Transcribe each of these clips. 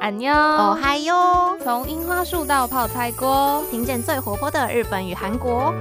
安妞，哦嗨哟！从樱花树到泡菜锅，听见最活泼的日本与韩国。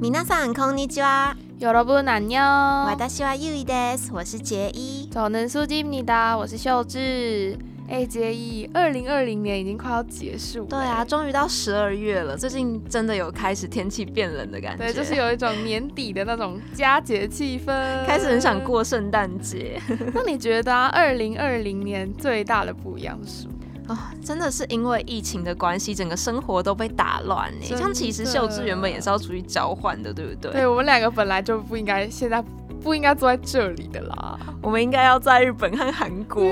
皆さんこんにちは。 여러분안 녕。 私はゆいです。我是杰一。 저는수지입니다。 我是秀智。 哎，杰一，二零二零年已经快要结束。对啊，终于到十二月了。最近真的有开始天气变冷的感觉。对，就是有一种年底的那种佳节气氛，开始很想过圣诞节。那你觉得二零二零年最大的不一样是什么？哦，真的是因为疫情的关系，整个生活都被打乱呢。像其实秀智原本也是要出去交换的，对不对？对，我们两个本来就不应该，现在不应该坐在这里的啦。我们应该要在日本和韩国，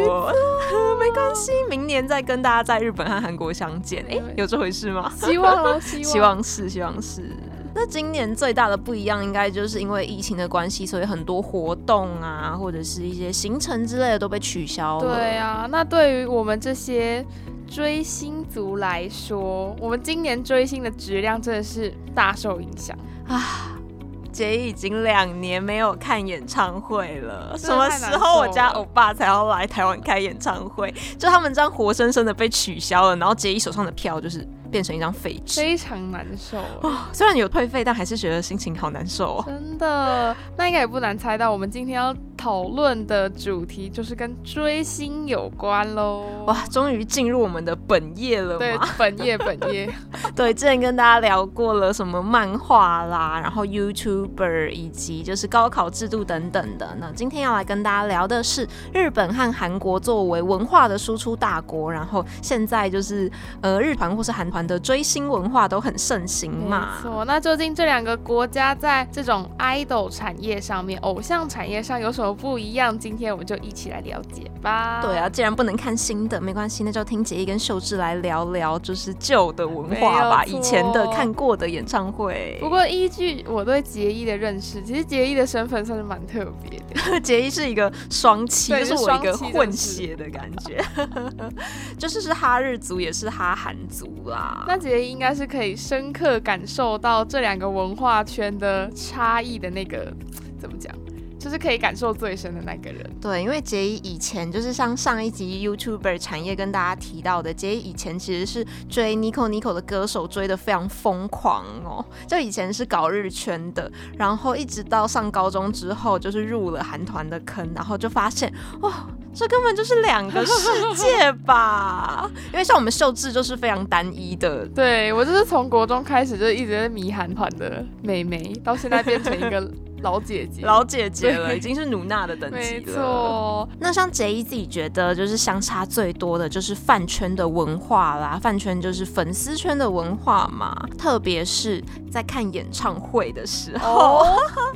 没 关系，明年再跟大家在日本和韩国相见。哎，有这回事吗？希望哦，希望，希望是，希望是。那今年最大的不一样，应该就是因为疫情的关系，所以很多活动啊，或者是一些行程之类的都被取消了。对啊，那对于我们这些追星族来说，我们今年追星的质量真的是大受影响啊。姐已经两年没有看演唱会了，什么时候我家欧巴才要来台湾开演唱会？就他们这样活生生的被取消了，然后杰一手上的票就是。变成一张废纸，非常难受。哦虽然有退费，但还是觉得心情好难受哦。真的，那应该也不难猜到，我们今天要讨论的主题就是跟追星有关喽。哇，终于进入我们的本业了对，本业本业。对，之前跟大家聊过了什么漫画啦，然后 YouTuber 以及就是高考制度等等的。那今天要来跟大家聊的是日本和韩国作为文化的输出大国，然后现在就是呃日团或是韩团。的追星文化都很盛行嘛？没错，那究竟这两个国家在这种 idol 产业上面、偶像产业上有什么不一样？今天我们就一起来了解吧。对啊，既然不能看新的，没关系，那就听杰一跟秀智来聊聊，就是旧的文化吧，以前的看过的演唱会。不过依据我对杰一的认识，其实杰一的身份算是蛮特别的。杰一是一个双栖，就是我一个混血的感觉，就是是哈日族也是哈韩族啦。那姐姐应该是可以深刻感受到这两个文化圈的差异的那个，怎么讲？就是可以感受最深的那个人。对，因为杰伊以前就是像上一集 YouTuber 产业跟大家提到的，杰伊以前其实是追 Nico Nico 的歌手，追的非常疯狂哦。就以前是搞日圈的，然后一直到上高中之后，就是入了韩团的坑，然后就发现哇，这根本就是两个世界吧。因为像我们秀智就是非常单一的，对我就是从国中开始就一直在迷韩团的妹妹，到现在变成一个。老姐姐，老姐姐了，已经是努娜的等级了。没错。那像杰伊自己觉得，就是相差最多的就是饭圈的文化啦。饭圈就是粉丝圈的文化嘛，特别是在看演唱会的时候，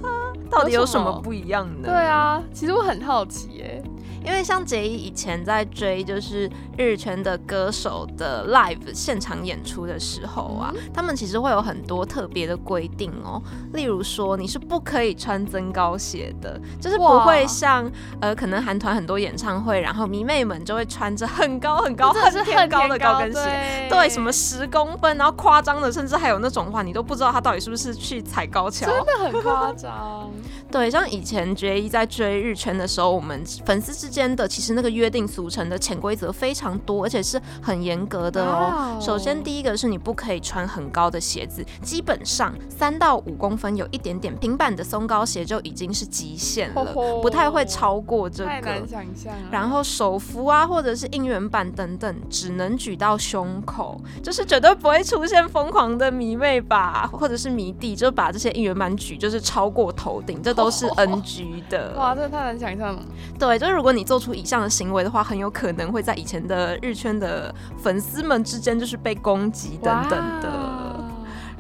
到底有什么不一样呢？对啊，其实我很好奇耶。因为像杰伊以前在追就是日圈的歌手的 live 现场演出的时候啊，他们其实会有很多特别的规定哦。例如说，你是不可以穿增高鞋的，就是不会像呃可能韩团很多演唱会，然后迷妹们就会穿着很高很高、很天高的高跟鞋，对，什么十公分，然后夸张的，甚至还有那种话，你都不知道他到底是不是去踩高跷，真的很夸张。对，像以前杰伊在追日圈的时候，我们粉丝之间的其实那个约定俗成的潜规则非常多，而且是很严格的哦。首先第一个是你不可以穿很高的鞋子，基本上三到五公分有一点点平板的松高鞋就已经是极限了，不太会超过这个。太难想象。然后手扶啊，或者是应援板等等，只能举到胸口，就是绝对不会出现疯狂的迷妹吧，或者是迷弟，就把这些应援板举就是超过头顶，这都。都是 NG 的哇，这太难想象了。对，就是如果你做出以上的行为的话，很有可能会在以前的日圈的粉丝们之间就是被攻击等等的。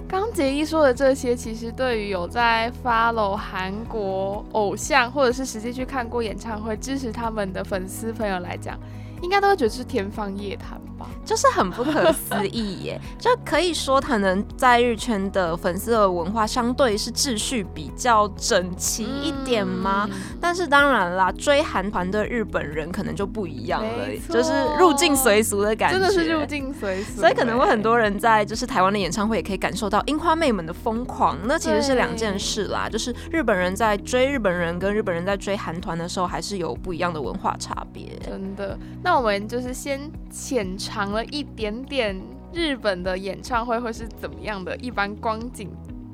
刚杰一说的这些，其实对于有在 follow 韩国偶像或者是实际去看过演唱会支持他们的粉丝朋友来讲，应该都会觉得是天方夜谭吧。就是很不可思议耶。就可以说，可能在日圈的粉丝的文化相对是秩序比较整齐一点吗？但是当然啦，追韩团的日本人可能就不一样了，就是入境随俗的感觉，真的是入境随俗。所以可能会很多人在就是台湾的演唱会也可以感受到樱花妹们的疯狂。那其实是两件事啦，就是日本人在追日本人跟日本人在追韩团的时候，还是有不一样的文化差别。真的，那我们就是先浅尝了一点点日本的演唱会会是怎么样的一般光景。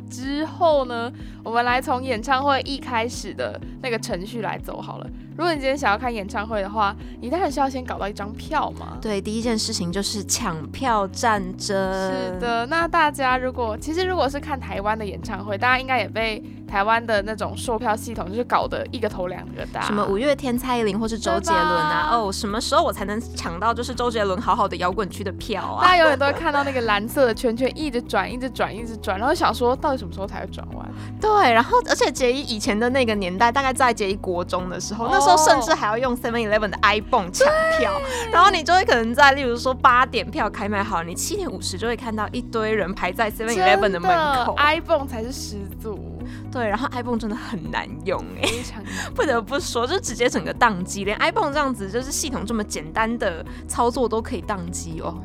之后呢，我们来从演唱会一开始的那个程序来走好了。如果你今天想要看演唱会的话，你当然是要先搞到一张票嘛。对，第一件事情就是抢票战争。是的，那大家如果其实如果是看台湾的演唱会，大家应该也被。台湾的那种售票系统就是搞得一个头两个大，什么五月天、蔡依林或是周杰伦啊，哦，什么时候我才能抢到就是周杰伦好好的摇滚区的票啊？大家永远都会看到那个蓝色的圈圈一直转、一直转、一直转，然后想说到底什么时候才会转完？对，然后而且杰一以前的那个年代，大概在杰一国中的时候，那时候甚至还要用 Seven Eleven 的 iPhone 抢票，然后你就会可能在例如说八点票开卖好，你七点五十就会看到一堆人排在 Seven Eleven 的门口，iPhone 才是始祖。对，然后 iPhone 真的很难用哎，不得不说，就直接整个宕机，连 iPhone 这样子就是系统这么简单的操作都可以宕机哦，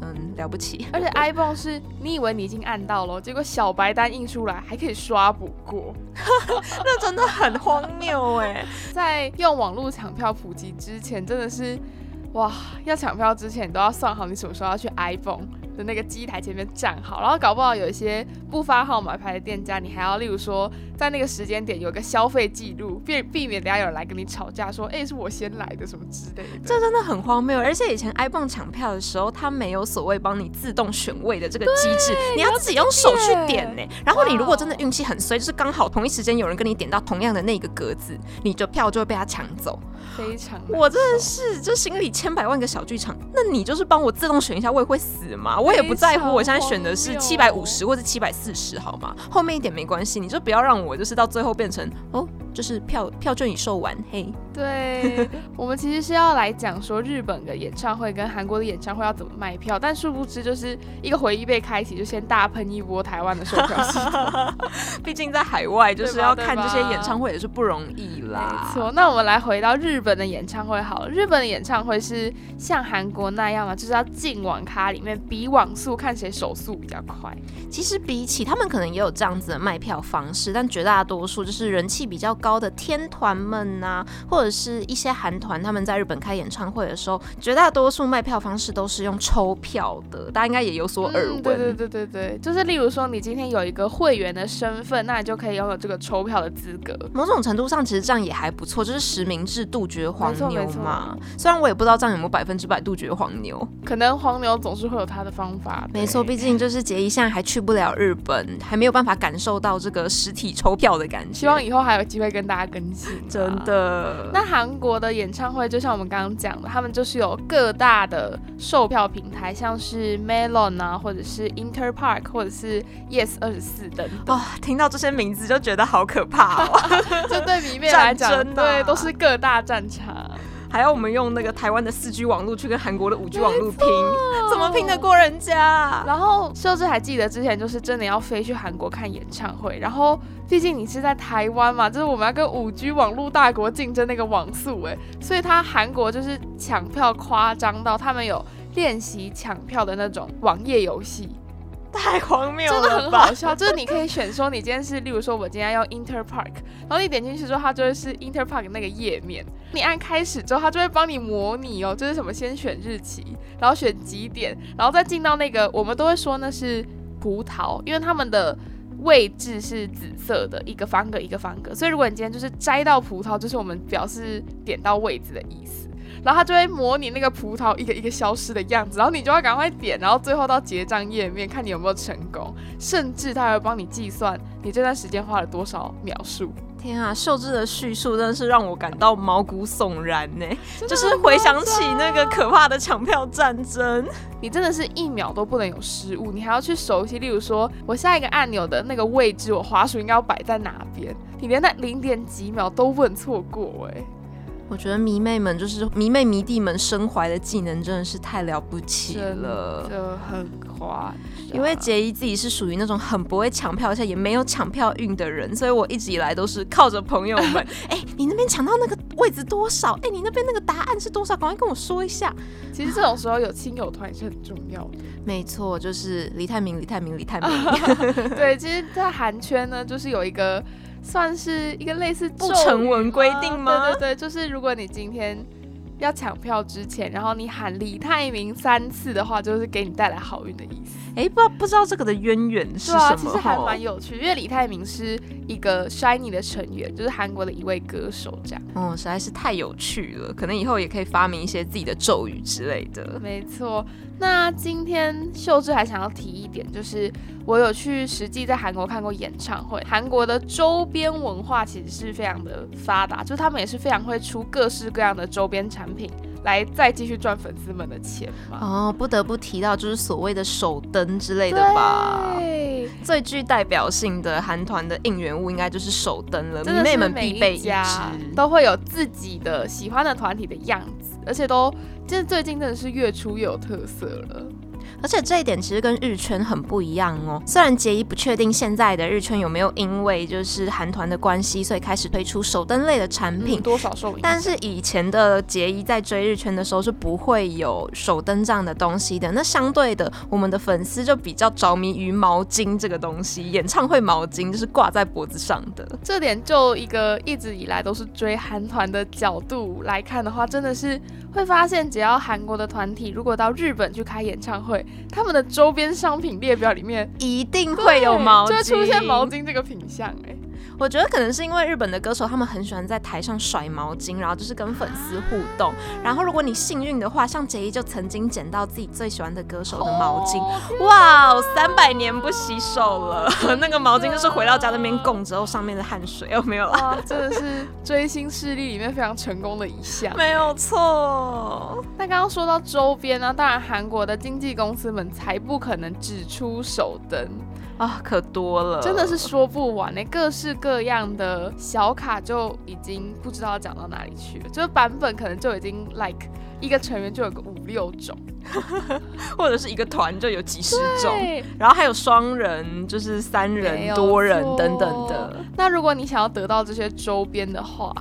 嗯，了不起。而且 iPhone 是你以为你已经按到了，结果小白单印出来还可以刷不过，那真的很荒谬哎。在用网络抢票普及之前，真的是哇，要抢票之前都要算好你什么时候要去 iPhone。的那个机台前面站好，然后搞不好有一些不发号码牌的店家，你还要例如说在那个时间点有个消费记录，避避免等下有人来跟你吵架，说哎是我先来的什么之类的。这真的很荒谬，而且以前 iPhone 抢票的时候，它没有所谓帮你自动选位的这个机制，你要自己用手去点呢。然后你如果真的运气很衰，就是刚好同一时间有人跟你点到同样的那个格子，你的票就会被他抢走。非常，我真的是就心里千百万个小剧场。那你就是帮我自动选一下位会死吗？我也不在乎，我现在选的是七百五十或者七百四十，好吗？后面一点没关系，你就不要让我就是到最后变成哦。就是票票券已售完，嘿。对，我们其实是要来讲说日本的演唱会跟韩国的演唱会要怎么卖票，但殊不知就是一个回忆被开启，就先大喷一波台湾的售票 系统。毕竟在海外就是要看这些演唱会也是不容易啦。没错，那我们来回到日本的演唱会好了。日本的演唱会是像韩国那样吗？就是要进网咖里面比网速，看谁手速比较快。其实比起他们可能也有这样子的卖票方式，但绝大多数就是人气比较高。高的天团们呐，或者是一些韩团，他们在日本开演唱会的时候，绝大多数卖票方式都是用抽票的，大家应该也有所耳闻。对对对对对，就是例如说，你今天有一个会员的身份，那你就可以拥有这个抽票的资格。某种程度上，其实这样也还不错，就是实名制杜绝黄牛嘛。虽然我也不知道这样有没有百分之百杜绝黄牛，可能黄牛总是会有他的方法。没错，毕竟就是杰一现在还去不了日本，还没有办法感受到这个实体抽票的感觉。希望以后还有机会跟。跟大家更新，真的。那韩国的演唱会，就像我们刚刚讲的，他们就是有各大的售票平台，像是 Melon 啊，或者是 Inter Park，或者是 Yes 二十四等等。哇，听到这些名字就觉得好可怕哦！这对迷妹来讲，对，都是各大战场。还要我们用那个台湾的四 G 网络去跟韩国的五 G 网络拼，怎么拼得过人家？然后秀智还记得之前就是真的要飞去韩国看演唱会，然后毕竟你是在台湾嘛，就是我们要跟五 G 网络大国竞争那个网速哎，所以他韩国就是抢票夸张到他们有练习抢票的那种网页游戏。太荒谬了，真的很好笑。就是你可以选说，你今天是，例如说，我今天要用 Inter Park，然后你点进去之后，它就会是 Inter Park 那个页面。你按开始之后，它就会帮你模拟哦，就是什么先选日期，然后选几点，然后再进到那个，我们都会说那是葡萄，因为他们的位置是紫色的，一个方格一个方格，所以如果你今天就是摘到葡萄，就是我们表示点到位置的意思。然后它就会模拟那个葡萄一个一个消失的样子，然后你就要赶快点，然后最后到结账页面看你有没有成功，甚至它还会帮你计算你这段时间花了多少秒数。天啊，秀智的叙述真的是让我感到毛骨悚然呢，就是回想起那个可怕的抢票战争，你真的是一秒都不能有失误，你还要去熟悉，例如说我下一个按钮的那个位置，我滑鼠应该要摆在哪边，你连那零点几秒都问错过哎。我觉得迷妹们就是迷妹迷弟们身怀的技能真的是太了不起真了。就很夸张。因为杰伊自己是属于那种很不会抢票，而且也没有抢票运的人，所以我一直以来都是靠着朋友们。哎、你那边抢到那个位置多少？哎、你那边那个答案是多少？赶快跟我说一下。其实这种时候有亲友团也是很重要的。没错，就是李泰明，李泰明，李泰明。对，其实，在韩圈呢，就是有一个算是一个类似不成文规定吗对对对，就是如果你今天要抢票之前，然后你喊李泰明三次的话，就是给你带来好运的意思。哎、不知道不知道这个的渊源是什么？其实还蛮有趣，因为李泰明是一个 Shiny 的成员，就是韩国的一位歌手，这样。哦，实在是太有趣了，可能以后也可以发明一些自己的咒语之类的。没错，那今天秀智还想要提一点，就是我有去实际在韩国看过演唱会，韩国的周边文化其实是非常的发达，就是他们也是非常会出各式各样的周边产品，来再继续赚粉丝们的钱嘛。哦，不得不提到就是所谓的手灯之类的吧。对，最具代表性的韩团的应援物应该就是手灯了，迷妹们必备一支。都会有自己的喜欢的团体的样子，而且都，就是最近真的是越出越有特色了。而且这一点其实跟日圈很不一样哦。虽然杰伊不确定现在的日圈有没有因为就是韩团的关系，所以开始推出手灯类的产品嗯，，多少受影响，但是以前的杰伊在追日圈的时候是不会有手灯这样的东西的。那相对的，我们的粉丝就比较着迷于毛巾这个东西，演唱会毛巾就是挂在脖子上的。这点就一个一直以来都是追韩团的角度来看的话，真的是会发现，只要韩国的团体如果到日本去开演唱会，他们的周边商品列表里面一定会有毛巾，就会出现毛。巾这个品相、哎，我觉得可能是因为日本的歌手他们很喜欢在台上甩毛巾，然后就是跟粉丝互动。然后如果你幸运的话，像杰伊就曾经捡到自己最喜欢的歌手的毛巾，哦哇哦，三百年不洗手了，那个毛巾就是回到家那边供之后上面的汗水有，没有啦，哇，真的是追星势力里面非常成功的一项。没有错。那刚刚说到周边呢、当然韩国的经纪公司们才不可能只出手灯，啊，可多了，真的是说不完呢、各式各样的小卡就已经不知道讲到哪里去了，就是版本可能就已经 like 一个成员就有个五六种，或者是一个团就有几十种，然后还有双人，就是三人、多人等等的。那如果你想要得到这些周边的话，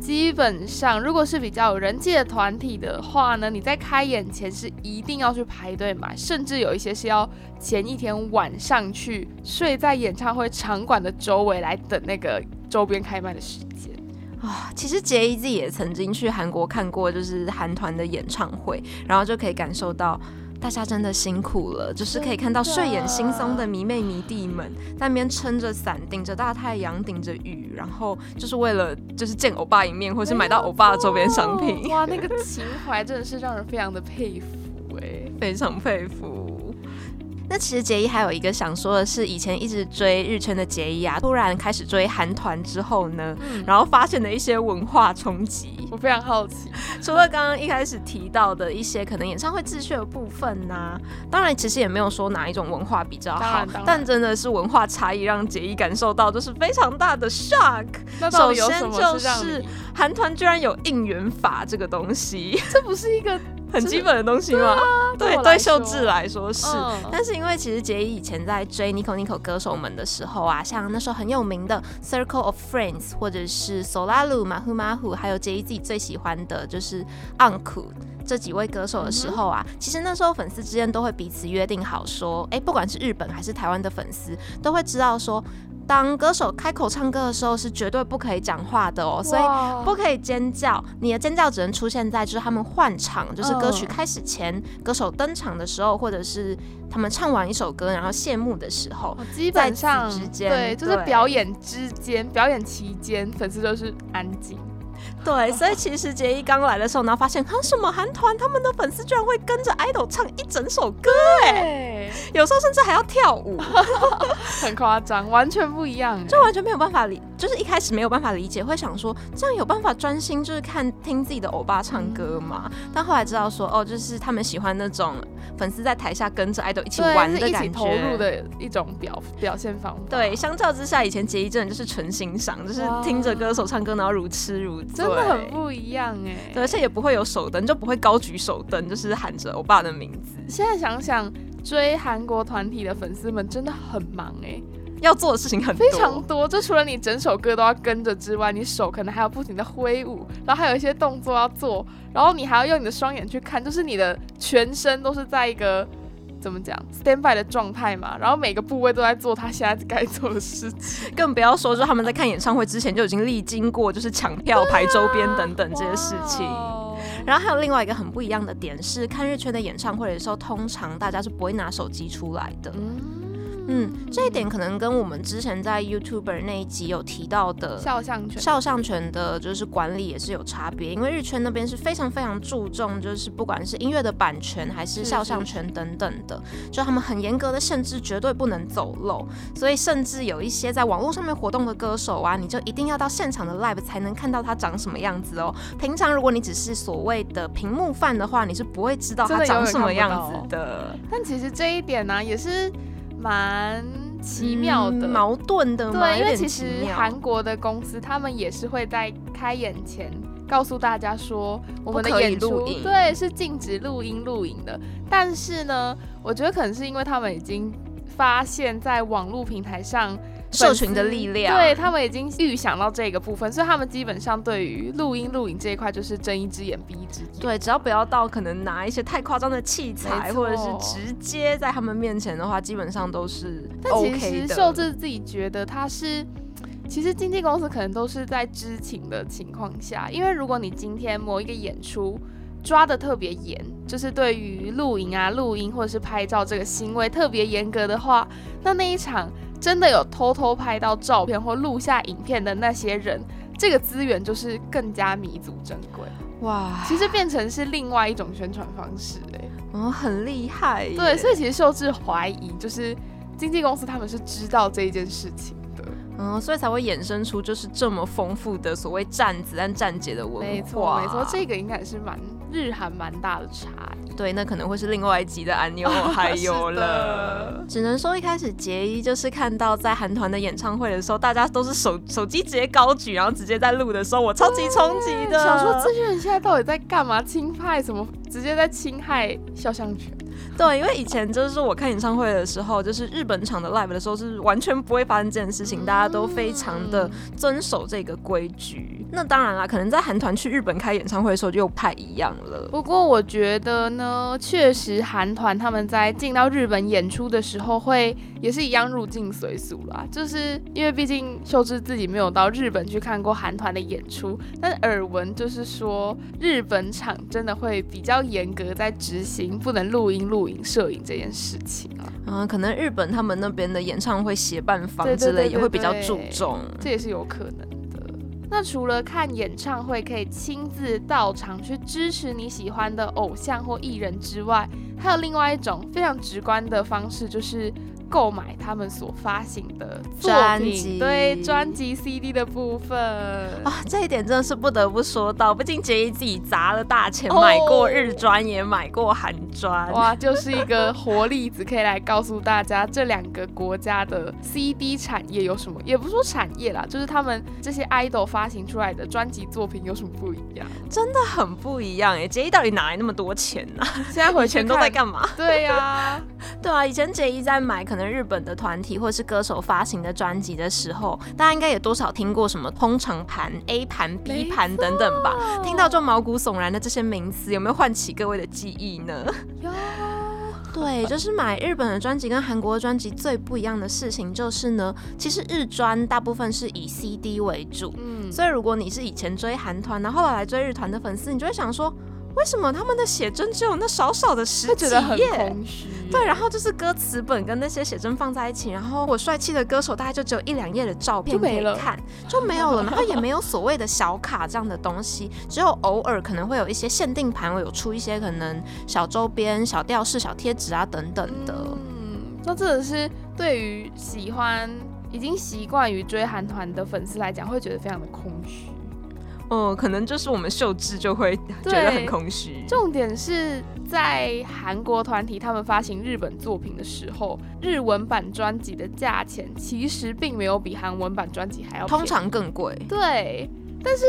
基本上如果是比较有人气的团体的话呢，你在开演前是一定要去排队买，甚至有一些是要前一天晚上去睡在演唱会场馆的周围来等那个周边开卖的时间。啊，其实杰伊自己也曾经去韩国看过，就是韩团的演唱会，然后就可以感受到。大家真的辛苦了，就是可以看到睡眼惺忪的迷妹迷弟们在那边撑着伞，顶着大太阳，顶着雨，然后就是为了就是见欧巴一面，或是买到欧巴的周边商品，哇，那个情怀真的是让人非常的佩服哎、非常佩服。那其实杰伊还有一个想说的是，以前一直追日圈的杰伊啊，突然开始追韩团之后呢，嗯，然后发现了一些文化冲击。我非常好奇，除了刚刚一开始提到的一些可能演唱会秩序的部分呐、当然其实也没有说哪一种文化比较好但真的是文化差异让杰伊感受到就是非常大的 shock。首先就是？韩团居然有应援法这个东西，这不是一个很基本的东西吗？对，对秀智来说是。嗯但是因为其实杰伊以前在追 Nico Nico 歌手们的时候啊，像那时候很有名的 Circle of Friends，或者是 Solaru、马虎马虎，还有杰伊自己最喜欢的就是 Uncle。这几位歌手的时候啊，其实那时候粉丝之间都会彼此约定好说，哎，不管是日本还是台湾的粉丝，都会知道说，当歌手开口唱歌的时候是绝对不可以讲话的哦，所以不可以尖叫，你的尖叫只能出现在就是他们换场，就是歌曲嗯开始前，歌手登场的时候，或者是他们唱完一首歌然后谢幕的时候。哦基本上之间对，就是表演之间、表演期间，粉丝都是安静。对，所以其实杰一刚来的时候，然后发现，啊，什么韩团他们的粉丝居然会跟着 idol 唱一整首歌，哎，哎，有时候甚至还要跳舞，很夸张，完全不一样，就完全没有办法理，就是一开始没有办法理解，会想说这样有办法专心就是看听自己的欧巴唱歌吗？但后来知道说哦，就是他们喜欢那种粉丝在台下跟着 idol 一起玩的感觉，投入的一种表表现方法。对，相较之下，以前杰一真的就是纯欣赏，就是听着歌手唱歌然后如痴如醉，真的很不一样哎。对，而且也不会有手灯，就不会高举手灯，就是喊着欧巴的名字。现在想想。追韩国团体的粉丝们真的很忙哎，要做的事情很多非常多。就除了你整首歌都要跟着之外，你手可能还要不停的挥舞，然后还有一些动作要做，然后你还要用你的双眼去看，就是你的全身都是在一个怎么讲 stand by 的状态嘛。然后每个部位都在做他现在该做的事情，更不要说就他们在看演唱会之前就已经历经过就是抢票、排周边等等这些事情。然后还有另外一个很不一样的点是，看日圈的演唱会的时候，通常大家是不会拿手机出来的。嗯，这一点可能跟我们之前在 YouTuber 那一集有提到的肖像权、肖像权的，就是管理也是有差别。因为日圈那边是非常非常注重，就是不管是音乐的版权还是肖像权等等的，就他们很严格的限制，绝对不能走漏。所以甚至有一些在网络上面活动的歌手啊，你就一定要到现场的 live 才能看到他长什么样子哦。平常如果你只是所谓的屏幕饭的话，你是不会知道他长什么样子的。但其实这一点呢，也是。蛮奇妙的，矛盾的，对，因为其实韩国的公司他们也是会在开演前告诉大家说，我们的演出对是禁止录音录影的。但是呢，我觉得可能是因为他们已经发现，在网络平台上。社群的力量，对他们已经预想到这个部分，所以他们基本上对于录音录影这一块就是睁一只眼闭一只眼。对，只要不要到可能拿一些太夸张的器材，或者是直接在他们面前的话，基本上都是 OK 的。但其实秀智自己觉得他是，其实经纪公司可能都是在知情的情况下，因为如果你今天某一个演出抓的特别严，就是对于录影啊、录音或者是拍照这个行为特别严格的话，那那一场。真的有偷偷拍到照片或录下影片的那些人，这个资源就是更加弥足珍贵哇！其实变成是另外一种宣传方式哎，哦，很厉害。对，所以其实秀智怀疑，就是经纪公司他们是知道这一件事情的，嗯，所以才会衍生出就是这么丰富的所谓站子和站姐的文化。没错，没错，这个应该是蛮日韩蛮大的差异。对，那可能会是另外一集的安妞还有了。只能说一开始杰一就是看到在韩团的演唱会的时候，大家都是手 手机直接高举，然后直接在录的时候，我超级冲击的，想说这些人现在到底在干嘛？侵害什么？直接在侵害肖像权。对，因为以前就是我看演唱会的时候，就是日本场的 live 的时候，是完全不会发生这件事情，大家都非常的遵守这个规矩。那当然啦，可能在韩团去日本开演唱会的时候就不太一样了。不过我觉得呢，确实韩团他们在进到日本演出的时候，会也是一样入境随俗啦。就是因为毕竟秀智自己没有到日本去看过韩团的演出，但耳闻就是说日本场真的会比较严格在执行不能录音、录影、摄影这件事情啊。嗯，可能日本他们那边的演唱会协办方之类也会比较注重，这也是有可能的。那除了看演唱会可以亲自到场去支持你喜欢的偶像或艺人之外，还有另外一种非常直观的方式，就是。购买他们所发行的专辑，对专辑 CD 的部分啊，这一点真的是不得不说到。毕竟杰伊自己砸了大钱买过日专，也买过韩专，哇，就是一个活例子，可以来告诉大家这两个国家的 CD 产业有什么，也不说产业啦，就是他们这些 idol 发行出来的专辑作品有什么不一样？真的很不一样哎！杰伊到底哪来那么多钱呢？现在回钱都在干嘛？对呀，对啊，以前杰伊在买可。能日本的团体或是歌手发行的专辑的时候，大家应该也多少听过什么通常盘、A 盘、B 盘等等吧？听到就毛骨悚然的这些名词，有没有唤起各位的记忆呢？有。对，就是买日本的专辑跟韩国的专辑最不一样的事情就是呢，其实日专大部分是以 CD 为主，嗯，所以如果你是以前追韩团，然后后来追日团的粉丝，你就会想说。为什么他们的写真只有那少少的十几页？对，然后就是歌词本跟那些写真放在一起，然后我帅气的歌手大概就只有一两页的照片可以看，就没有了。然后也没有所谓的小卡这样的东西，只有偶尔可能会有一些限定盘，我有出一些可能小周边、小吊饰、小贴纸啊等等的。嗯那真的是对于喜欢已经习惯于追韩团的粉丝来讲，会觉得非常的空虚。哦，可能就是我们秀智就会觉得很空虚。重点是在韩国团体他们发行日本作品的时候，日文版专辑的价钱其实并没有比韩文版专辑还要，通常更贵。对，但是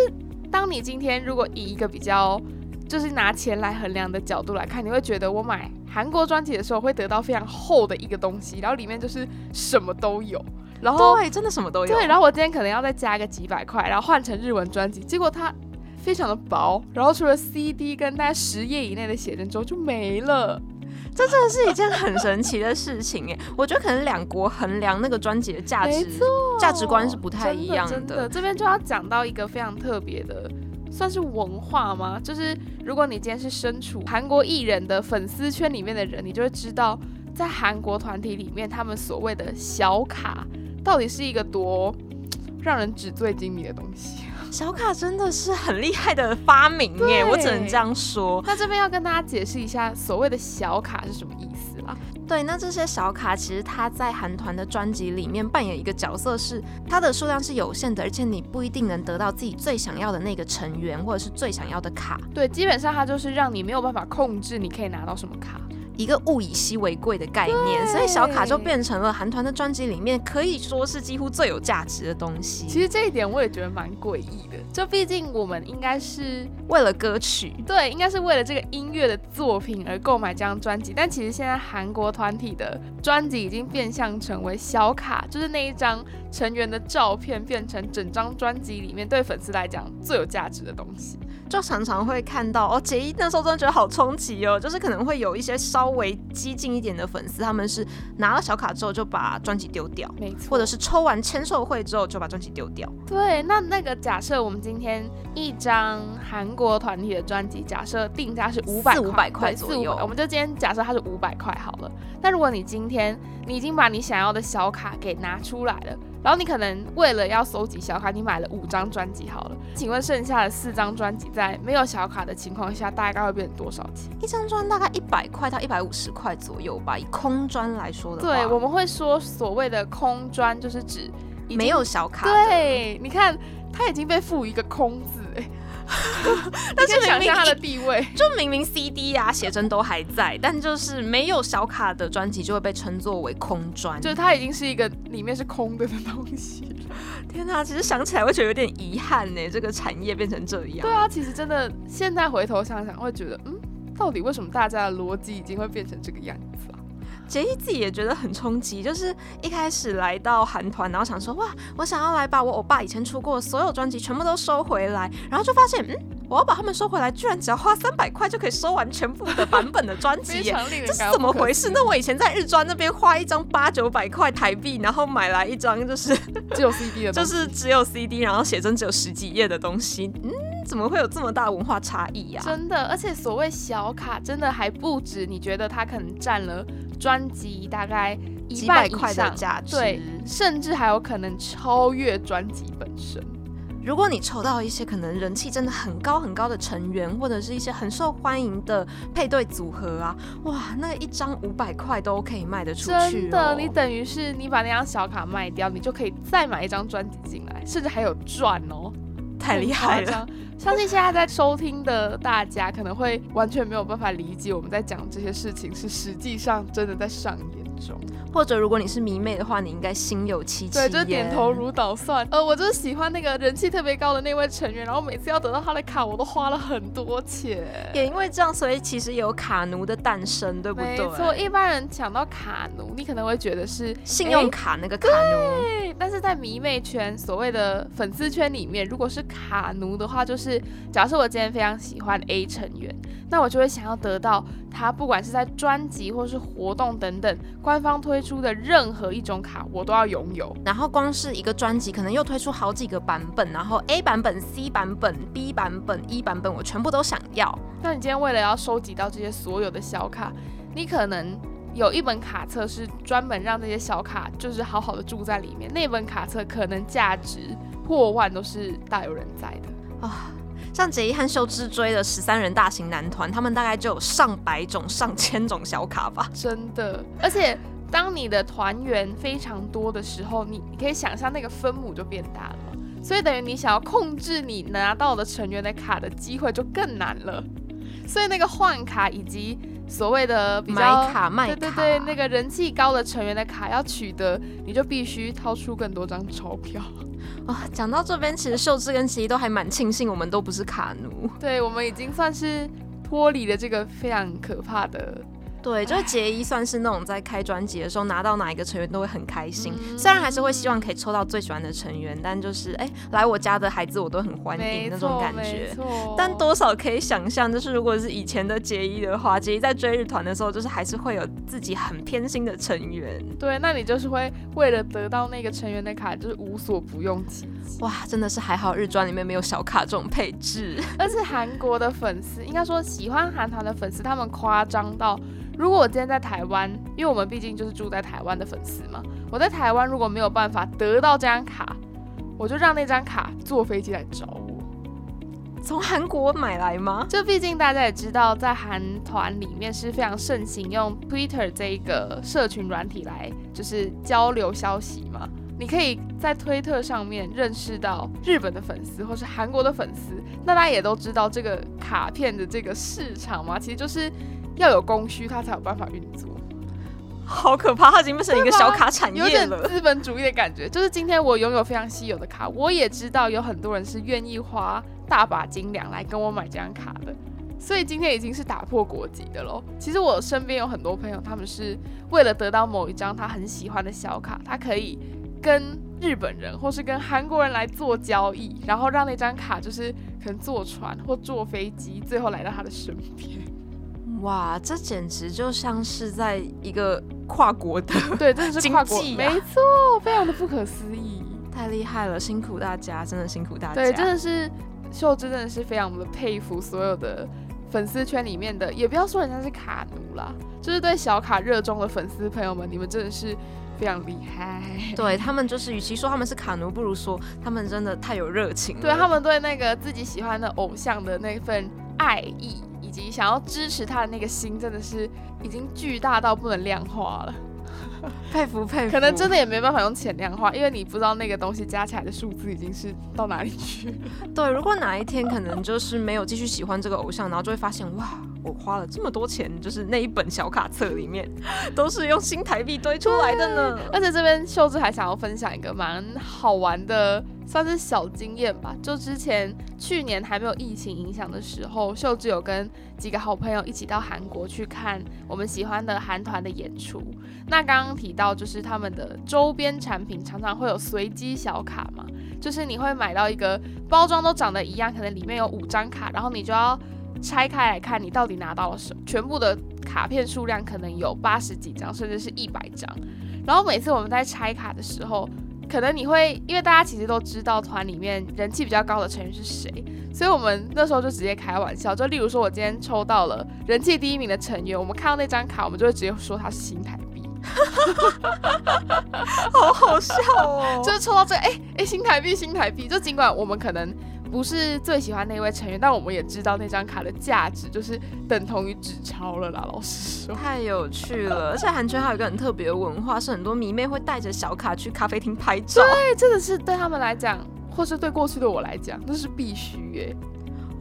当你今天如果以一个比较就是拿钱来衡量的角度来看，你会觉得我买韩国专辑的时候会得到非常厚的一个东西，然后里面就是什么都有。然后对，真的什么都有。对，然后我今天可能要再加个几百块，然后换成日文专辑，结果它非常的薄，然后除了 CD 跟大概十页以内的写真之后就没了。这真的是一件很神奇的事情耶！我觉得可能两国衡量那个专辑的价值、价值观是不太一样的。这边就要讲到一个非常特别的，算是文化吗？就是如果你今天是身处韩国艺人的粉丝圈里面的人，你就会知道，在韩国团体里面，他们所谓的小卡。到底是一个多 让人纸醉金迷的东西？小卡真的是很厉害的发明耶，我只能这样说。那这边要跟大家解释一下，所谓的小卡是什么意思啦？对，那这些小卡其实它在韩团的专辑里面扮演一个角色，是它的数量是有限的，而且你不一定能得到自己最想要的那个成员或者是最想要的卡。对，基本上它就是让你没有办法控制你可以拿到什么卡。一个物以稀为贵的概念，所以小卡就变成了韩团的专辑里面可以说是几乎最有价值的东西。其实这一点我也觉得蛮诡异的，就毕竟我们应该是为了歌曲，对，应该是为了这个音乐的作品而购买这张专辑。但其实现在韩国团体的专辑已经变相成为小卡，就是那一张成员的照片变成整张专辑里面对粉丝来讲最有价值的东西。就常常会看到哦，杰一那时候真的觉得好冲击哦，就是可能会有一些稍微激进一点的粉丝，他们是拿了小卡之后就把专辑丢掉，没错，或者是抽完签售会之后就把专辑丢掉。对，那那个假设我们今天一张韩国团体的专辑，假设定价是五百五百块左右，我们就今天假设它是五百块好了。那如果你今天你已经把你想要的小卡给拿出来了。然后你可能为了要收集小卡，你买了五张专辑好了。请问剩下的四张专辑在没有小卡的情况下，大概会变成多少钱？一张专大概一百块到一百五十块左右吧。以空专来说的话，对，我们会说所谓的空专就是指没有小卡。对，你看它已经被赋予一个空字，哎。但是想象他的地位，就明明 CD 啊写真都还在，但就是没有小卡的专辑就会被称作为空专，就是它已经是一个里面是空的的东西。天哪，其实想起来会觉得有点遗憾呢，这个产业变成这样。对啊，其实真的现在回头想想，会觉得嗯，到底为什么大家的逻辑已经会变成这个样子啊？杰伊自己也觉得很冲击，就是一开始来到韩团，然后想说哇，我想要来把我欧巴以前出过的所有专辑全部都收回来，然后就发现嗯。我要把他们收回来，居然只要花三百块就可以收完全部的版本的专辑 耶！这是怎么回事？那我以前在日专那边花一张八九百块台币，然后买来一张就是 只有 CD 的，就是只有 CD，然后写真只有十几页的东西，嗯，怎么会有这么大文化差异呀？真的，而且所谓小卡，真的还不止，你觉得它可能占了专辑大概一百块的价值，对，甚至还有可能超越专辑本身。如果你抽到一些可能人气真的很高很高的成员，或者是一些很受欢迎的配对组合啊，哇，那一张五百块都可以卖得出去。真的，你等于是你把那张小卡卖掉，你就可以再买一张专辑进来，甚至还有赚哦，太厉害了！相信现在在收听的大家可能会完全没有办法理解我们在讲这些事情是实际上真的在上演中。或者如果你是迷妹的话，你应该心有戚戚。对，就点头如捣蒜。呃，我就是喜欢那个人气特别高的那位成员，然后每次要得到他的卡，我都花了很多钱。也因为这样，所以其实有卡奴的诞生，对不对？没错，一般人抢到卡奴，你可能会觉得是信用卡那个卡奴。对，但是在迷妹圈，所谓的粉丝圈里面，如果是卡奴的话，就是假设我今天非常喜欢 A 成员，那我就会想要得到他，不管是在专辑或是活动等等，官方推。出的任何一种卡，我都要拥有。然后光是一个专辑，可能又推出好几个版本，然后 A 版本、C 版本、B 版本、E 版本，我全部都想要。那你今天为了要收集到这些所有的小卡，你可能有一本卡册是专门让这些小卡就是好好的住在里面。那本卡册可能价值破万，都是大有人在的啊。像杰伊和秀之追的十三人大型男团，他们大概就有上百种、上千种小卡吧。真的，而且。当你的团员非常多的时候，你你可以想象那个分母就变大了，所以等于你想要控制你拿到的成员的卡的机会就更难了。所以那个换卡以及所谓的比较买卡卖卡，对对对，那个人气高的成员的卡要取得，你就必须掏出更多张钞票。哇，讲到这边，其实秀智跟奇都还蛮庆幸我们都不是卡奴，对我们已经算是脱离了这个非常可怕的。对，就是杰一算是那种在开专辑的时候拿到哪一个成员都会很开心，虽然还是会希望可以抽到最喜欢的成员，但就是哎，来我家的孩子我都很欢迎那种感觉。但多少可以想象，就是如果是以前的杰一的话，杰一在追日团的时候，就是还是会有自己很偏心的成员。对，那你就是会为了得到那个成员的卡，就是无所不用其极。哇，真的是还好日专里面没有小卡这种配置。而且韩国的粉丝，应该说喜欢韩团的粉丝，他们夸张到。如果我今天在台湾，因为我们毕竟就是住在台湾的粉丝嘛，我在台湾如果没有办法得到这张卡，我就让那张卡坐飞机来找我。从韩国买来吗？就毕竟大家也知道，在韩团里面是非常盛行用 Twitter 这一个社群软体来就是交流消息嘛。你可以在推特上面认识到日本的粉丝或是韩国的粉丝，那大家也都知道这个卡片的这个市场嘛，其实就是。要有供需，它才有办法运作。好可怕，它已经变成一个小卡产业了，有点资本主义的感觉。就是今天我拥有非常稀有的卡，我也知道有很多人是愿意花大把金两来跟我买这张卡的，所以今天已经是打破国籍的喽。其实我身边有很多朋友，他们是为了得到某一张他很喜欢的小卡，他可以跟日本人或是跟韩国人来做交易，然后让那张卡就是可能坐船或坐飞机，最后来到他的身边。哇，这简直就像是在一个跨国的对，真的是跨国，没错，非常的不可思议，太厉害了，辛苦大家，真的辛苦大家。对，真的是秀芝，真的是非常的佩服所有的粉丝圈里面的，也不要说人家是卡奴啦，就是对小卡热衷的粉丝朋友们，你们真的是非常厉害。对他们，就是与其说他们是卡奴，不如说他们真的太有热情。对他们对那个自己喜欢的偶像的那份爱意。以及想要支持他的那个心，真的是已经巨大到不能量化了。佩服佩服，可能真的也没办法用钱量化，因为你不知道那个东西加起来的数字已经是到哪里去。对，如果哪一天可能就是没有继续喜欢这个偶像，然后就会发现哇。我花了这么多钱，就是那一本小卡册里面 都是用新台币堆出来的呢。而且这边秀智还想要分享一个蛮好玩的，算是小经验吧。就之前去年还没有疫情影响的时候，秀智有跟几个好朋友一起到韩国去看我们喜欢的韩团的演出。那刚刚提到就是他们的周边产品常常会有随机小卡嘛，就是你会买到一个包装都长得一样，可能里面有五张卡，然后你就要。拆开来看，你到底拿到了什么？全部的卡片数量可能有八十几张，甚至是一百张。然后每次我们在拆卡的时候，可能你会因为大家其实都知道团里面人气比较高的成员是谁，所以我们那时候就直接开玩笑，就例如说我今天抽到了人气第一名的成员，我们看到那张卡，我们就会直接说他是新台币，好好笑哦！就是抽到这，哎哎，新台币，新台币，就尽管我们可能。不是最喜欢那位成员，但我们也知道那张卡的价值就是等同于纸钞了啦。老实说，太有趣了。而且韩圈还有一个很特别的文化，是很多迷妹会带着小卡去咖啡厅拍照。对，真的是对他们来讲，或是对过去的我来讲，那是必须耶。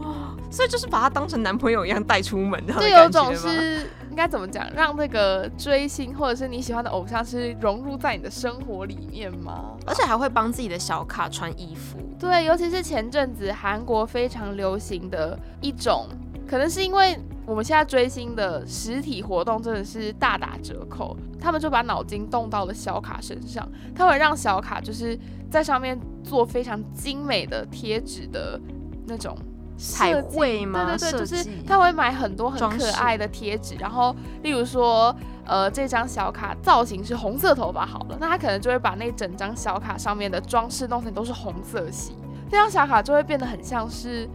哇，所以就是把它当成男朋友一样带出门的就有种是。该怎么讲？让那个追星或者是你喜欢的偶像是融入在你的生活里面吗？而且还会帮自己的小卡穿衣服。对，尤其是前阵子韩国非常流行的一种，可能是因为我们现在追星的实体活动真的是大打折扣，他们就把脑筋动到了小卡身上，他会让小卡就是在上面做非常精美的贴纸的那种。彩绘吗？对对对，就是他会买很多很可爱的贴纸，然后例如说，呃，这张小卡造型是红色头发好了，那他可能就会把那整张小卡上面的装饰弄成都是红色系，这张小卡就会变得很像是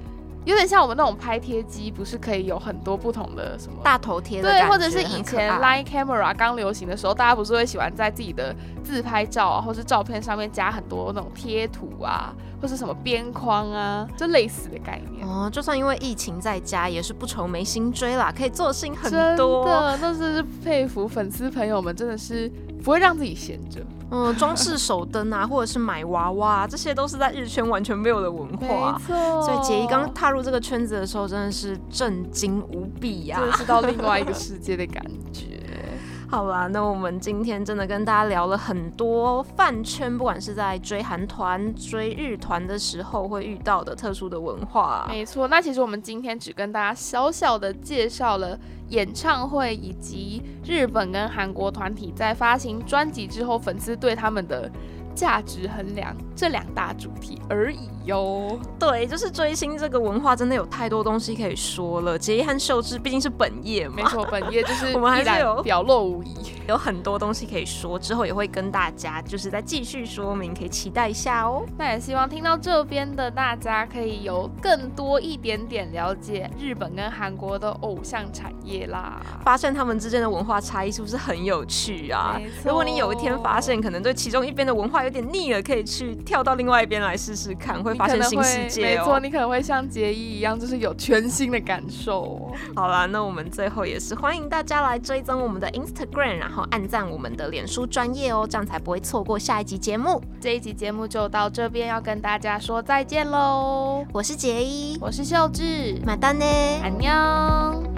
有点像我们那种拍贴机，不是可以有很多不同的什么大头贴的对，或者是以前 Line Camera 刚流行的时候，大家不是会喜欢在自己的自拍照啊，或是照片上面加很多那种贴图啊，或是什么边框啊，就类似的概念。哦，就算因为疫情在家，也是不愁没心追啦，可以做的事情很真多。的，那真是佩服粉丝朋友们，真的是不会让自己闲着。嗯，装饰手灯啊，或者是买娃娃，这些都是在日圈完全没有的文化。错所以杰一刚踏入这个圈子的时候，真的是震惊无比呀、真的是到另外一个世界的感觉。好啦，那我们今天真的跟大家聊了很多饭圈，不管是在追韩团、追日团的时候会遇到的特殊的文化。没错，那其实我们今天只跟大家小小的介绍了演唱会以及日本跟韩国团体在发行专辑之后，粉丝对他们的价值衡量这两大主题而已哟。对，就是追星这个文化真的有太多东西可以说了。杰伊和秀智毕竟是本业嘛，没错，本业就是 我们还是有表露无遗。有很多东西可以说，之后也会跟大家就是再继续说明，可以期待一下哦。那也希望听到这边的大家可以有更多一点点了解日本跟韩国的偶像产业啦。发现他们之间的文化差异是不是很有趣啊如果你有一天发现可能对其中一边的文化有点腻了，可以去跳到另外一边来试试看，会发现新世界没错，哦。你可能会像杰伊一样，就是有全新的感受哦。好啦，那我们最后也是欢迎大家来追踪我们的 Instagram，然后按赞我们的脸书专业哦，这样才不会错过下一集节目。这一集节目就到这边，要跟大家说再见喽。我是杰伊，我是秀智，马丹呢。安妞。